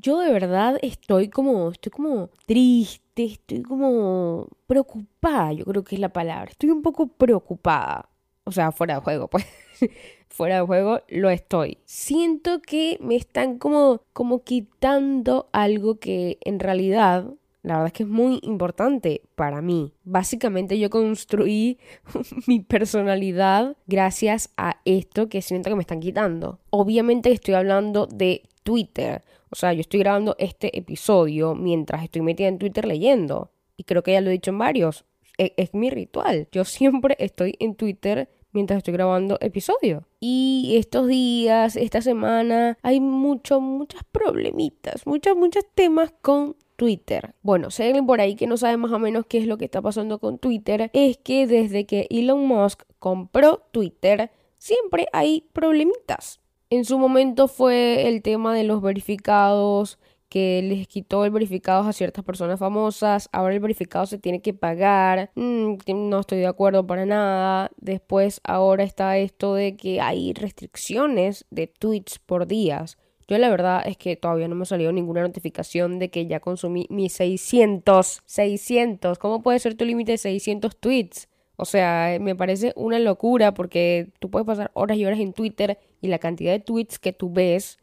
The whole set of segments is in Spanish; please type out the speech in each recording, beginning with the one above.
yo de verdad estoy como, estoy como triste, estoy como preocupada, yo creo que es la palabra. Estoy un poco preocupada. O sea, fuera de juego, pues. fuera de juego lo estoy. Siento que me están como, como quitando algo que en realidad la verdad es que es muy importante para mí. Básicamente yo construí mi personalidad gracias a esto que siento que me están quitando. Obviamente estoy hablando de Twitter. O sea, yo estoy grabando este episodio mientras estoy metida en Twitter leyendo. Y creo que ya lo he dicho en varios. Es, es mi ritual. Yo siempre estoy en Twitter mientras estoy grabando episodio. Y estos días, esta semana, hay mucho, muchas problemitas, muchos, muchos temas con Twitter. Bueno, si alguien por ahí que no sabe más o menos qué es lo que está pasando con Twitter, es que desde que Elon Musk compró Twitter, siempre hay problemitas. En su momento fue el tema de los verificados, que les quitó el verificado a ciertas personas famosas, ahora el verificado se tiene que pagar, mm, no estoy de acuerdo para nada, después ahora está esto de que hay restricciones de tweets por días. Yo la verdad es que todavía no me ha salido ninguna notificación de que ya consumí mis 600, 600, ¿cómo puede ser tu límite de 600 tweets? O sea, me parece una locura porque tú puedes pasar horas y horas en Twitter y la cantidad de tweets que tú ves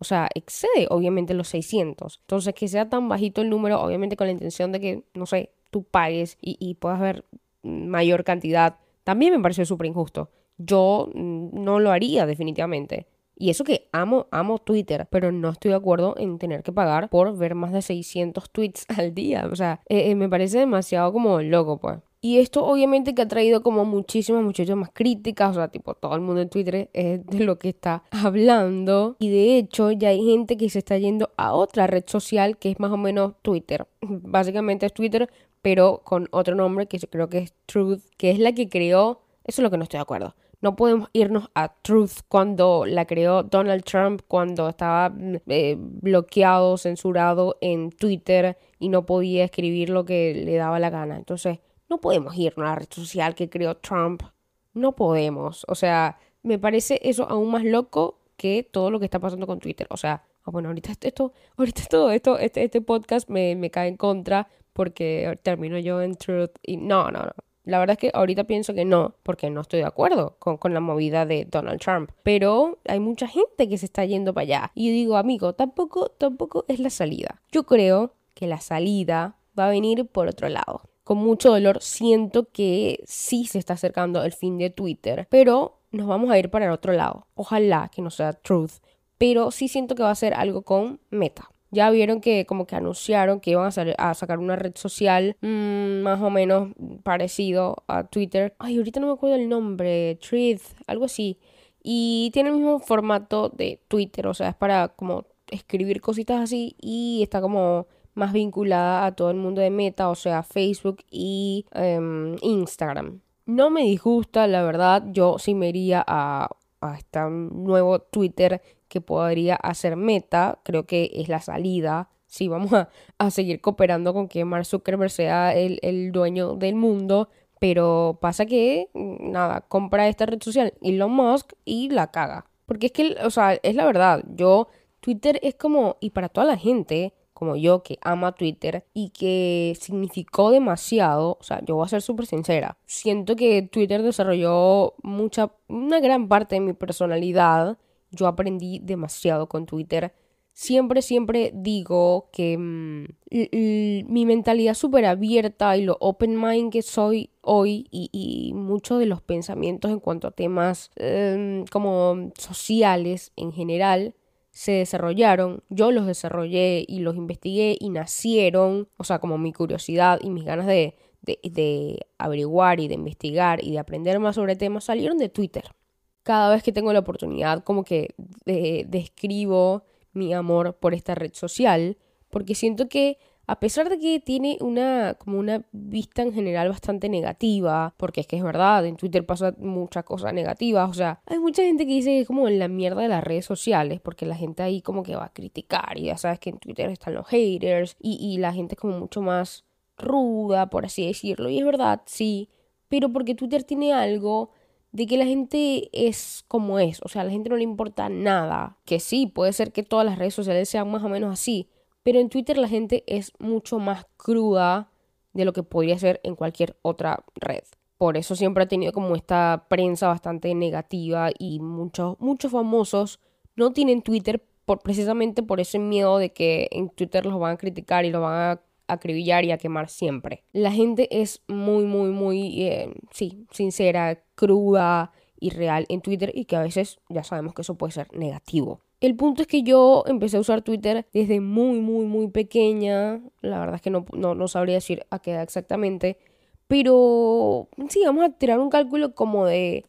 o sea, excede obviamente los 600. Entonces, que sea tan bajito el número, obviamente con la intención de que, no sé, tú pagues y, puedas ver mayor cantidad, también me parece súper injusto. Yo mm, no lo haría definitivamente. Y eso que amo, amo Twitter, pero no estoy de acuerdo en tener que pagar por ver más de 600 tweets al día. O sea, eh, eh, me parece demasiado como loco, pues. Y esto obviamente que ha traído como muchísimas, muchísimas críticas, o sea, tipo todo el mundo en Twitter es de lo que está hablando. Y de hecho ya hay gente que se está yendo a otra red social que es más o menos Twitter. Básicamente es Twitter, pero con otro nombre que creo que es Truth, que es la que creó, eso es lo que no estoy de acuerdo. No podemos irnos a Truth cuando la creó Donald Trump, cuando estaba eh, bloqueado, censurado en Twitter y no podía escribir lo que le daba la gana. Entonces, no podemos ir a una red social que creó Trump. No podemos. O sea, me parece eso aún más loco que todo lo que está pasando con Twitter. O sea, ah, bueno, ahorita esto, ahorita todo esto, este, este podcast me, me cae en contra porque termino yo en Truth y no, no, no. La verdad es que ahorita pienso que no, porque no estoy de acuerdo con, con, la movida de Donald Trump. Pero hay mucha gente que se está yendo para allá. Y yo digo, amigo, tampoco, tampoco es la salida. Yo creo que la salida va a venir por otro lado con mucho dolor siento que sí se está acercando el fin de Twitter, pero nos vamos a ir para el otro lado. Ojalá que no sea Truth, pero sí siento que va a ser algo con Meta. Ya vieron que como que anunciaron que iban a, sacar una red social mm, más o menos parecido a Twitter. Ay, ahorita no me acuerdo el nombre, Truth, algo así. Y tiene el mismo formato de Twitter, o sea, es para como escribir cositas así y está como más vinculada a todo el mundo de Meta, o sea, Facebook y em, Instagram. No me disgusta, la verdad, yo sí me iría a, a este nuevo Twitter que podría hacer Meta, creo que es la salida. Sí, vamos a, seguir cooperando con que Mark Zuckerberg sea el, el dueño del mundo, pero pasa que, nada, compra esta red social Elon Musk y la caga. Porque es que, o sea, es la verdad, yo, Twitter es como, y para toda la gente, como yo que ama Twitter y que significó demasiado, o sea, yo voy a ser súper sincera, siento que Twitter desarrolló mucha, una gran parte de mi personalidad, yo aprendí demasiado con Twitter. Siempre, siempre digo que mm, mi mentalidad súper abierta y lo open mind que soy hoy y, muchos de los pensamientos en cuanto a temas em, como sociales en general se desarrollaron, yo los desarrollé y los investigué y nacieron, o sea, como mi curiosidad y mis ganas de, de, averiguar y de investigar y de aprender más sobre temas salieron de Twitter. Cada vez que tengo la oportunidad, como que describo mi amor por esta red social, porque siento que a pesar de que tiene una como una vista en general bastante negativa, porque es que es verdad, en Twitter pasa muchas cosas negativas, o sea, hay mucha gente que dice que es como en la mierda de las redes sociales, porque la gente ahí como que va a criticar, y ya sabes que en Twitter están los haters, y, y la gente es como mucho más ruda, por así decirlo, y es verdad, sí, pero porque Twitter tiene algo de que la gente es como es, o sea, a la gente no le importa nada, que sí, puede ser que todas las redes sociales sean más o menos así, pero en Twitter la gente es mucho más cruda de lo que podría ser en cualquier otra red. Por eso siempre ha tenido como esta prensa bastante negativa y muchos, muchos famosos no tienen Twitter por, precisamente por ese miedo de que en Twitter los van a criticar y los van a acribillar y a quemar siempre. La gente es muy, muy, muy, eh, sí, sincera, cruda y real en Twitter y que a veces ya sabemos que eso puede ser negativo. El punto es que yo empecé a usar Twitter desde muy, muy, muy pequeña. La verdad es que no, no, no sabría decir a qué edad exactamente. Pero sí, vamos a tirar un cálculo como de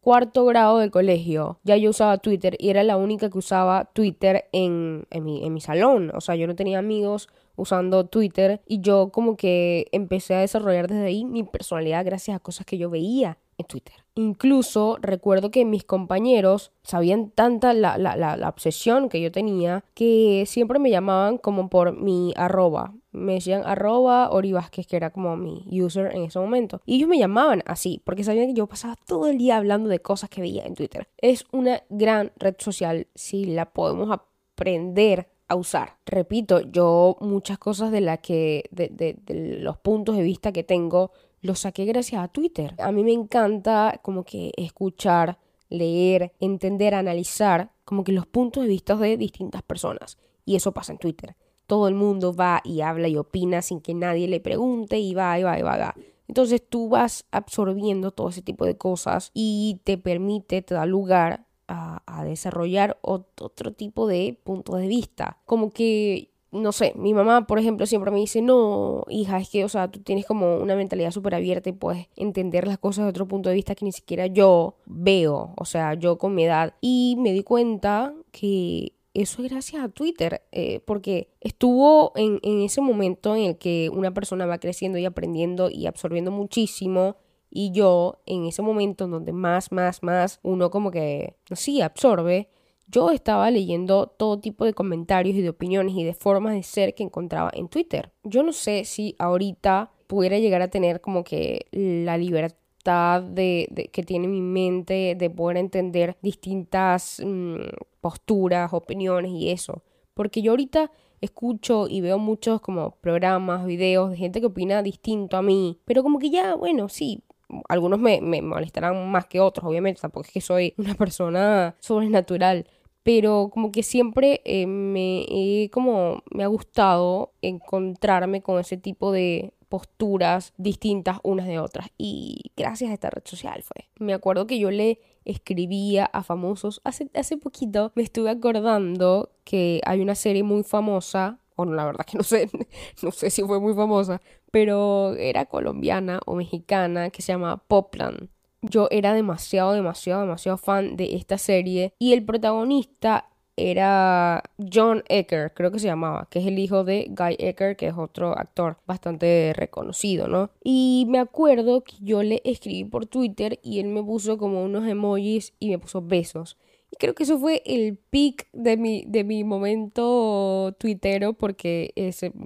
cuarto grado de colegio, ya yo usaba Twitter y era la única que usaba Twitter en, en, mi, en mi salón. O sea, yo no tenía amigos usando Twitter y yo como que empecé a desarrollar desde ahí mi personalidad gracias a cosas que yo veía en Twitter. Incluso recuerdo que mis compañeros sabían tanta la, la, la, obsesión que yo tenía que siempre me llamaban como por mi arroba. Me decían arroba Ori que era como mi user en ese momento. Y ellos me llamaban así, porque sabían que yo pasaba todo el día hablando de cosas que veía en Twitter. Es una gran red social si la podemos aprender a usar. Repito, yo muchas cosas de la que, de, de, los puntos de vista que tengo, lo saqué gracias a Twitter. A mí me encanta como que escuchar, leer, entender, analizar como que los puntos de vista de distintas personas. Y eso pasa en Twitter. Todo el mundo va y habla y opina sin que nadie le pregunte y va y va y va. Y va. Entonces tú vas absorbiendo todo ese tipo de cosas y te permite, te da lugar a, desarrollar otro tipo de puntos de vista. Como que no sé, mi mamá, por ejemplo, siempre me dice, no, hija, es que, o sea, tú tienes como una mentalidad súper abierta y puedes entender las cosas de otro punto de vista que ni siquiera yo veo, o sea, yo con mi edad. Y me di cuenta que eso es gracias a Twitter, eh, porque estuvo en, en ese momento en el que una persona va creciendo y aprendiendo y absorbiendo muchísimo y yo en ese momento en donde más, más, más uno como que, sí, absorbe, yo estaba leyendo todo tipo de comentarios y de opiniones y de formas de ser que encontraba en Twitter. Yo no sé si ahorita pudiera llegar a tener como que la libertad de, que tiene mi mente de poder entender distintas mm, posturas, opiniones y eso. Porque yo ahorita escucho y veo muchos como programas, videos de gente que opina distinto a mí, pero como que ya, bueno, sí, algunos me, me molestarán más que otros, obviamente, tampoco es que soy una persona sobrenatural, pero como que siempre eh, me como me ha gustado encontrarme con ese tipo de posturas distintas unas de otras y gracias a esta red social fue. Me acuerdo que yo le escribía a famosos hace, hace poquito me estuve acordando que hay una serie muy famosa bueno, la verdad que no sé, no sé si fue muy famosa, pero era colombiana o mexicana que se llama Popland yo era demasiado, demasiado, demasiado fan de esta serie y el protagonista era John Ecker, creo que se llamaba, que es el hijo de Guy Ecker, que es otro actor bastante reconocido, ¿no? Y me acuerdo que yo le escribí por Twitter y él me puso como unos emojis y me puso besos. Creo que eso fue el peak de mi, de mi momento tuitero porque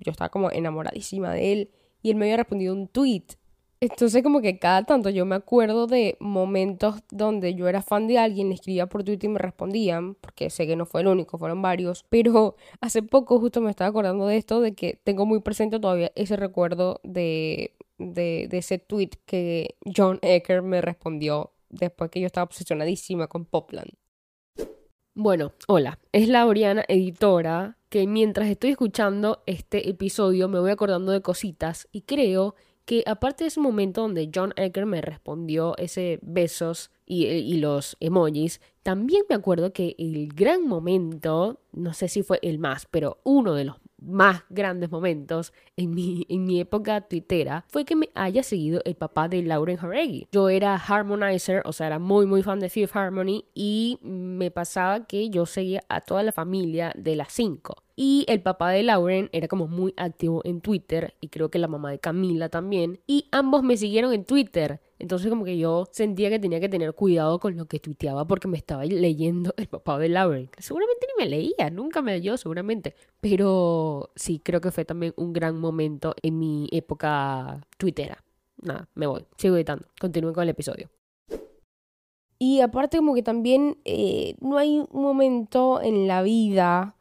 yo estaba como enamoradísima de él y él me había respondido un tweet entonces como que cada tanto yo me acuerdo de momentos donde yo era fan de alguien, le escribía por Twitter y me respondían, porque sé que no fue el único, fueron varios, pero hace poco justo me estaba acordando de esto, de que tengo muy presente todavía ese recuerdo de, de ese tweet que John Ecker me respondió después que yo estaba obsesionadísima con Popland. Bueno, hola, es la Oriana editora que mientras estoy escuchando este episodio me voy acordando de cositas y creo que aparte de ese momento donde John Ecker me respondió ese besos y, y, los emojis, también me acuerdo que el gran momento, no sé si fue el más, pero uno de los más grandes momentos en mi, en mi época tuitera fue que me haya seguido el papá de Lauren Haregi. Yo era harmonizer, o sea, era muy muy fan de Fifth Harmony y me pasaba que yo seguía a toda la familia de las cinco. Y el papá de Lauren era como muy activo en Twitter y creo que la mamá de Camila también. Y ambos me siguieron en Twitter. Entonces como que yo sentía que tenía que tener cuidado con lo que tuiteaba porque me estaba leyendo el papá de Lauren. Seguramente ni me leía, nunca me leyó seguramente. Pero sí, creo que fue también un gran momento en mi época twittera. Nada, me voy. Sigo editando. Continúen con el episodio. Y aparte como que también eh, no hay un momento en la vida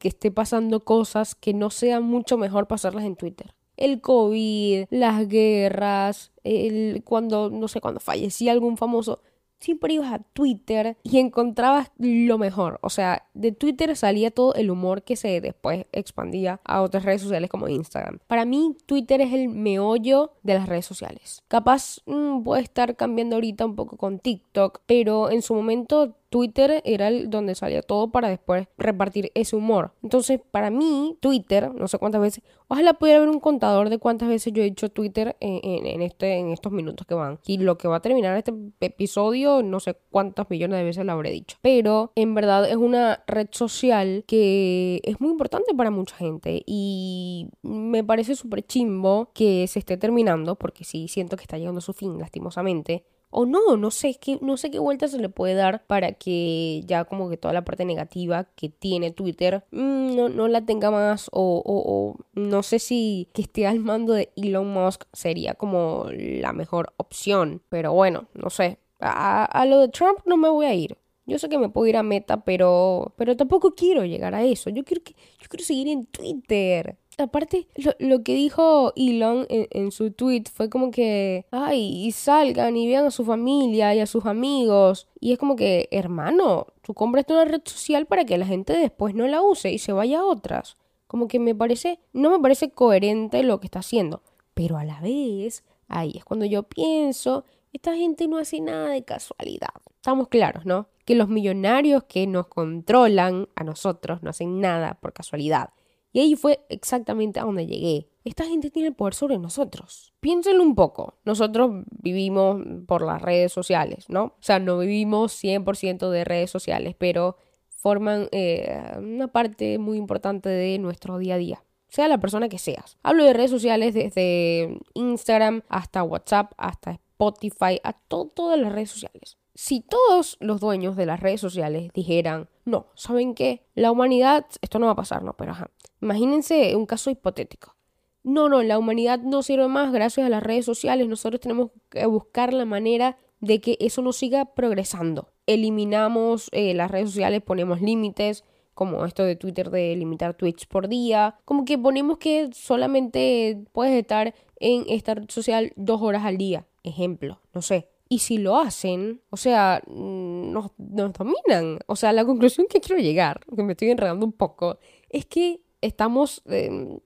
que esté pasando cosas que no sea mucho mejor pasarlas en Twitter. El COVID, las guerras, el, cuando, no sé, cuando fallecía algún famoso siempre ibas a Twitter y encontrabas lo mejor. O sea, de Twitter salía todo el humor que se después expandía a otras redes sociales como Instagram. Para mí, Twitter es el meollo de las redes sociales. Capaz mm, puede estar cambiando ahorita un poco con TikTok, pero en su momento Twitter era el donde salía todo para después repartir ese humor. Entonces, para mí, Twitter, no sé cuántas veces, ojalá pudiera haber un contador de cuántas veces yo he dicho Twitter en, este, en estos minutos que van. Y lo que va a terminar este episodio, no sé cuántas millones de veces lo habré dicho. Pero en verdad es una red social que es muy importante para mucha gente. Y me parece súper chimbo que se esté terminando, porque sí siento que está llegando a su fin, lastimosamente o no, no sé, qué, no sé qué vuelta se le puede dar para que ya como que toda la parte negativa que tiene Twitter mm, no, no, la tenga más o, o, no sé si que esté al mando de Elon Musk sería como la mejor opción, pero bueno, no sé. A, a lo de Trump no me voy a ir. Yo sé que me puedo ir a Meta, pero, pero tampoco quiero llegar a eso. Yo quiero, que, yo quiero seguir en Twitter. Aparte, lo, que dijo Elon en, su tweet fue como que, ay, y salgan y vean a su familia y a sus amigos. Y es como que, hermano, tú compraste una red social para que la gente después no la use y se vaya a otras. Como que me parece, no me parece coherente lo que está haciendo. Pero a la vez, ahí es cuando yo pienso, esta gente no hace nada de casualidad. Estamos claros, ¿no? que los millonarios que nos controlan a nosotros no hacen nada por casualidad. Y ahí fue exactamente a donde llegué. Esta gente tiene el poder sobre nosotros. Piénsenlo un poco. Nosotros vivimos por las redes sociales, ¿no? O sea, no vivimos 100% de redes sociales, pero forman eh, una parte muy importante de nuestro día a día. Sea la persona que seas. Hablo de redes sociales desde Instagram hasta WhatsApp, hasta Spotify, a todas las redes sociales si todos los dueños de las redes sociales dijeran, no, ¿saben qué? La humanidad, esto no va a pasar, no, pero ajá. Imagínense un caso hipotético. No, no, la humanidad no sirve más gracias a las redes sociales. Nosotros tenemos que buscar la manera de que eso no siga progresando. Eliminamos eh, las redes sociales, ponemos límites, como esto de Twitter de limitar tweets por día. Como que ponemos que solamente puedes estar en esta red social dos horas al día. Ejemplo, no sé. Y si lo hacen, o sea, mm, nos, dominan. O sea, la conclusión que quiero llegar, que me estoy enredando un poco, es que estamos... Em,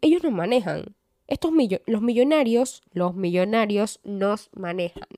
ellos nos manejan. Estos los millonarios, los millonarios nos manejan.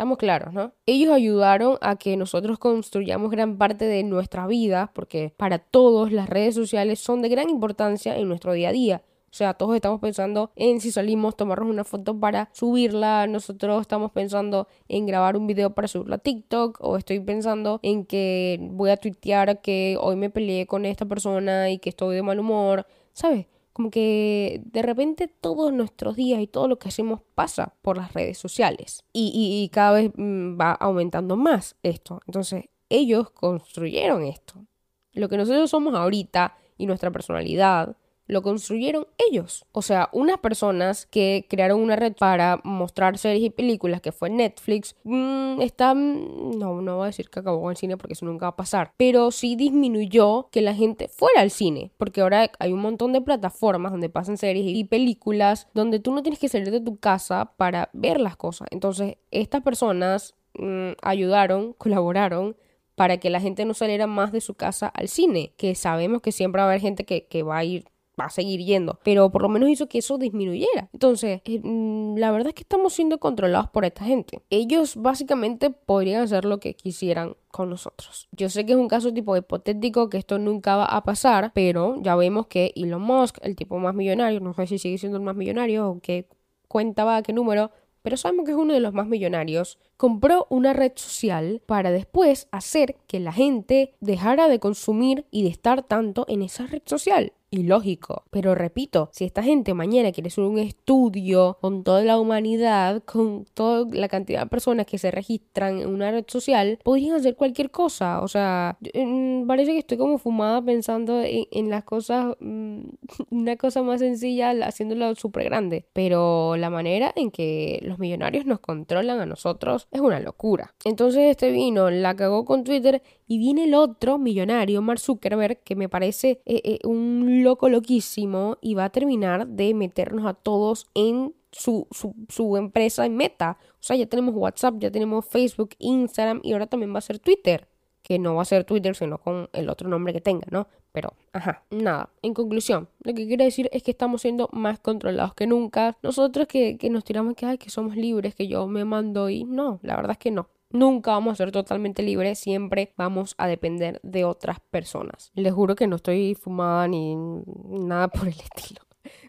Estamos claros, ¿no? Ellos ayudaron a que nosotros construyamos gran parte de nuestra vida, porque para todos las redes sociales son de gran importancia en nuestro día a día. O sea, todos estamos pensando en si salimos, tomarnos una foto para subirla. Nosotros estamos pensando en grabar un video para subirlo a TikTok. O estoy pensando en que voy a tuitear que hoy me peleé con esta persona y que estoy de mal humor. ¿Sabes? Como que de repente todos nuestros días y todo lo que hacemos pasa por las redes sociales. Y, y cada vez mm, va aumentando más esto. Entonces, ellos construyeron esto. Lo que nosotros somos ahorita y nuestra personalidad lo construyeron ellos. O sea, unas personas que crearon una red para mostrar series y películas que fue Netflix, mmm, están, no, no voy a decir que acabó con el cine porque eso nunca va a pasar, pero sí disminuyó que la gente fuera al cine, porque ahora hay un montón de plataformas donde pasan series y películas donde tú no tienes que salir de tu casa para ver las cosas. Entonces, estas personas mm, ayudaron, colaboraron para que la gente no saliera más de su casa al cine, que sabemos que siempre va a haber gente que va a ir va a seguir yendo, pero por lo menos hizo que eso disminuyera. Entonces, eh, mm, la verdad es que estamos siendo controlados por esta gente. Ellos básicamente podrían hacer lo que quisieran con nosotros. Yo sé que es un caso tipo hipotético que esto nunca va a pasar, pero ya vemos que Elon Musk, el tipo más millonario, no sé si sigue siendo el más millonario o qué cuenta va, qué número, pero sabemos que es uno de los más millonarios, compró una red social para después hacer que la gente dejara de consumir y de estar tanto en esa red social ilógico. Pero repito, si esta gente mañana quiere hacer un estudio con toda la humanidad, con toda la cantidad de personas que se registran en una red social, podrían hacer cualquier cosa. O sea, mm, parece que estoy como fumada pensando en, las cosas, mm, una cosa más sencilla, haciéndolo súper grande. Pero la manera en que los millonarios nos controlan a nosotros Es una locura. Entonces este vino, la cagó con Twitter y viene el otro millonario, Mark Zuckerberg, que me parece eh, eh, un loco loquísimo y va a terminar de meternos a todos en su, su, su, empresa en meta. O sea, ya tenemos WhatsApp, ya tenemos Facebook, Instagram y ahora también va a ser Twitter. Que no va a ser Twitter, sino con el otro nombre que tenga, ¿no? Pero, ajá, nada. En conclusión, lo que quiero decir es que estamos siendo más controlados que nunca. Nosotros que, que nos tiramos que, ay, que somos libres, que yo me mando y no, la verdad es que no. Nunca vamos a ser totalmente libres, siempre vamos a depender de otras personas. Les juro que no estoy fumada ni nada por el estilo.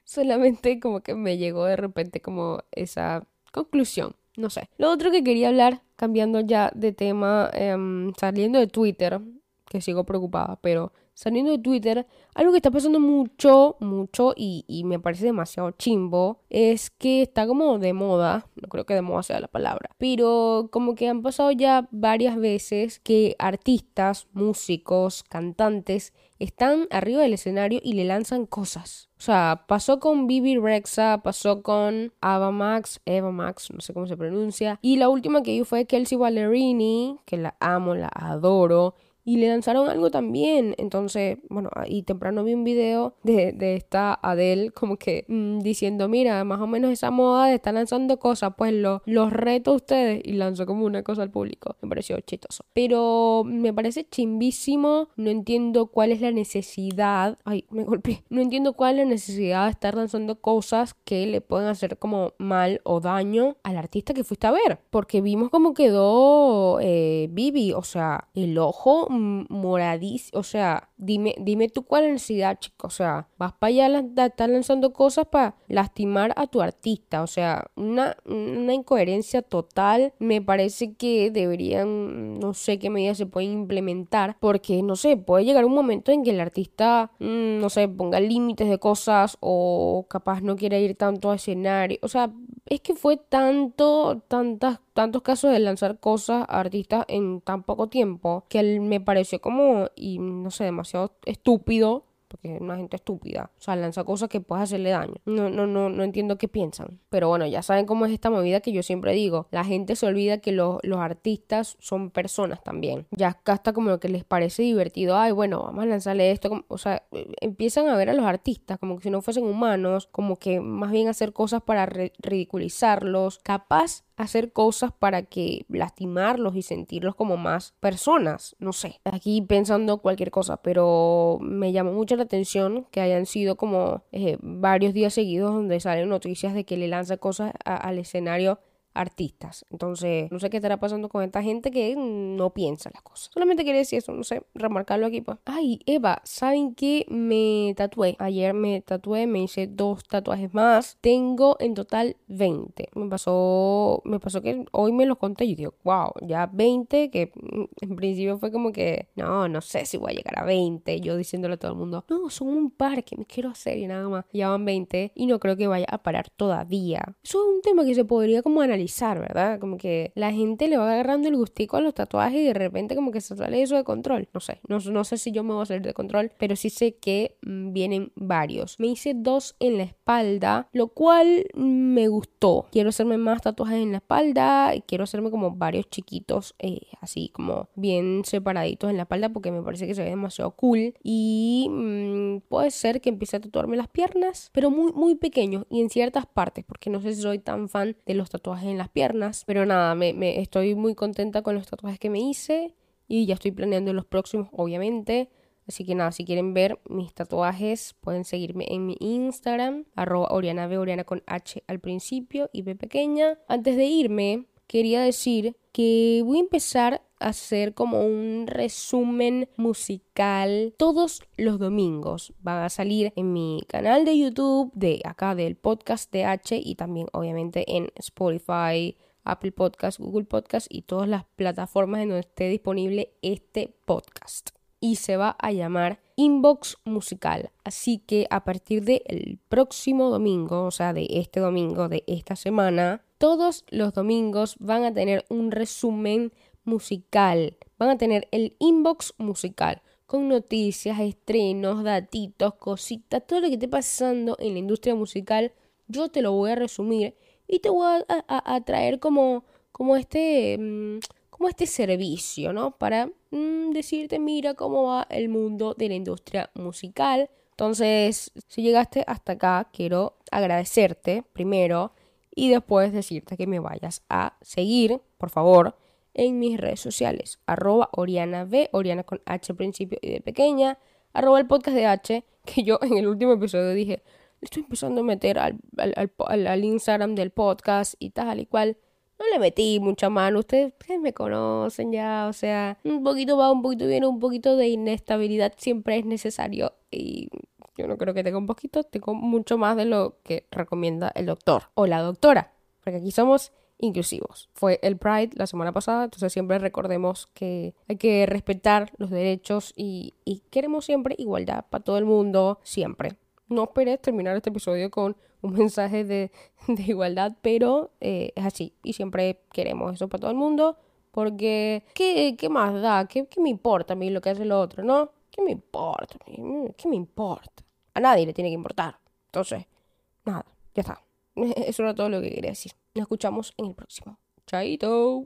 Solamente como que me llegó de repente como esa conclusión. No sé. Lo otro que quería hablar, cambiando ya de tema, em, saliendo de Twitter, que sigo preocupada, pero saliendo de Twitter, algo que está pasando mucho, mucho y, me parece demasiado chimbo es que está como de moda, no creo que de moda sea la palabra, pero como que han pasado ya varias veces que artistas, músicos, cantantes están arriba del escenario y le lanzan cosas. O sea, pasó con Bibi Rexa, pasó con Ava Max, Eva Max, no sé cómo se pronuncia. Y la última que vi fue Kelsey Ballerini, que la amo, la adoro y le lanzaron algo también. Entonces, bueno, y temprano vi un video de, de esta Adele como que mmm, diciendo, mira, más o menos esa moda de estar lanzando cosas, pues lo, los reto a ustedes y lanzó como una cosa al público. Me pareció chistoso. Pero me parece chimbísimo, no entiendo cuál es la necesidad, ay, me golpeé, no entiendo cuál es la necesidad de estar lanzando cosas que le pueden hacer como mal o daño al artista que fuiste a ver. Porque vimos cómo quedó eh, Bibi, o sea, el ojo moradísimo. O sea, dime, dime tú cuál es la necesidad, chico. O sea, vas para allá a estar lanzando cosas para lastimar a tu artista. O sea, una, una incoherencia total. Me parece que deberían, no sé qué medidas se pueden implementar. Porque, no sé, puede llegar un momento en que el artista, mm, no sé, ponga límites de cosas o capaz no quiera ir tanto a escenario. O sea, es que fue tanto, tantas, tantos casos de lanzar cosas a artistas en tan poco tiempo que me pareció como, y no sé, demasiado estúpido porque es una gente estúpida. O sea, lanza cosas que puedes hacerle daño. No, no, no, no entiendo qué piensan. Pero bueno, ya saben cómo es esta movida que yo siempre digo. La gente se olvida que los, los artistas son personas también. Ya está como lo que les parece divertido. Ay, bueno, vamos a lanzarle esto. O sea, empiezan a ver a los artistas como que si no fuesen humanos, como que más bien hacer cosas para ridiculizarlos. Capaz hacer cosas para que lastimarlos y sentirlos como más personas, no sé, aquí pensando cualquier cosa, pero me llamó mucho la atención que hayan sido como eh, varios días seguidos donde salen noticias de que le lanza cosas al escenario artistas. Entonces, no sé qué estará pasando con esta gente que no piensa las cosas. Solamente quería decir eso, no sé, remarcarlo aquí pues. Ay, Eva, ¿saben qué? Me tatué. Ayer me tatué, me hice dos tatuajes más. Tengo en total 20. Me pasó, me pasó que hoy me los conté y digo, wow, ya 20, que en principio fue como que, no, no sé si voy a llegar a 20. Yo diciéndole a todo el mundo, no, son un par que me quiero hacer y nada más. Ya van 20 y no creo que vaya a parar todavía. Eso es un tema que se podría como analizar ¿verdad? Como que la gente le va agarrando el gustico a los tatuajes y de repente como que se sale eso de control. No sé, no, no sé si yo me voy a salir de control, pero sí sé que mm, vienen varios. Me hice dos en la espalda, lo cual me gustó. Quiero hacerme más tatuajes en la espalda y quiero hacerme como varios chiquitos, eh, así como bien separaditos en la espalda porque me parece que se ve demasiado cool. Y mm, puede ser que empiece a tatuarme las piernas, pero muy, muy pequeños y en ciertas partes, porque no sé si soy tan fan de los tatuajes en las piernas. Pero nada, me, estoy muy contenta con los tatuajes que me hice y ya estoy planeando los próximos, obviamente. Así que nada, si quieren ver mis tatuajes, pueden seguirme en mi Instagram, arroba Oriana Oriana con H al principio y B pequeña. Antes de irme, quería decir que voy a empezar a hacer como un resumen musical todos los domingos. Van a salir en mi canal de YouTube, de acá del podcast de H y también obviamente en Spotify, Apple Podcast, Google Podcast y todas las plataformas en donde esté disponible este podcast. Y se va a llamar Inbox Musical. Así que a partir del próximo domingo, o sea, de este domingo de esta semana, todos los domingos van a tener un resumen musical. Van a tener el inbox musical con noticias, estrenos, datitos, cositas, todo lo que esté pasando en la industria musical. Yo te lo voy a resumir y te voy a, traer como como este, mm, como este servicio, ¿no? Para mm, decirte, mira cómo va el mundo de la industria musical. Entonces, si llegaste hasta acá, quiero agradecerte primero y después decirte que me vayas a seguir, por favor, en mis redes sociales. Arroba Oriana B, Oriana con H principio y de pequeña. Arroba el podcast de H, que yo en el último episodio dije, estoy empezando a meter al, al, Instagram del podcast y tal y cual. No le metí mucha mano, ustedes, ustedes, me conocen ya, o sea, un poquito va, un poquito viene, un poquito de inestabilidad siempre es necesario y yo no creo que tenga un poquito, tengo mucho más de lo que recomienda el doctor o la doctora, porque aquí somos inclusivos. Fue el Pride la semana pasada, entonces siempre recordemos que hay que respetar los derechos y, queremos siempre igualdad para todo el mundo, siempre. No esperes terminar este episodio con un mensaje de, igualdad, pero eh, es así y siempre queremos eso para todo el mundo porque ¿qué, qué más da? ¿Qué, ¿Qué me importa a mí lo que hace el otro, no? ¿Qué me importa? ¿Qué me importa? A nadie le tiene que importar. Entonces, nada, ya está. Eso era todo lo que quería decir. Nos escuchamos en el próximo. Chaito.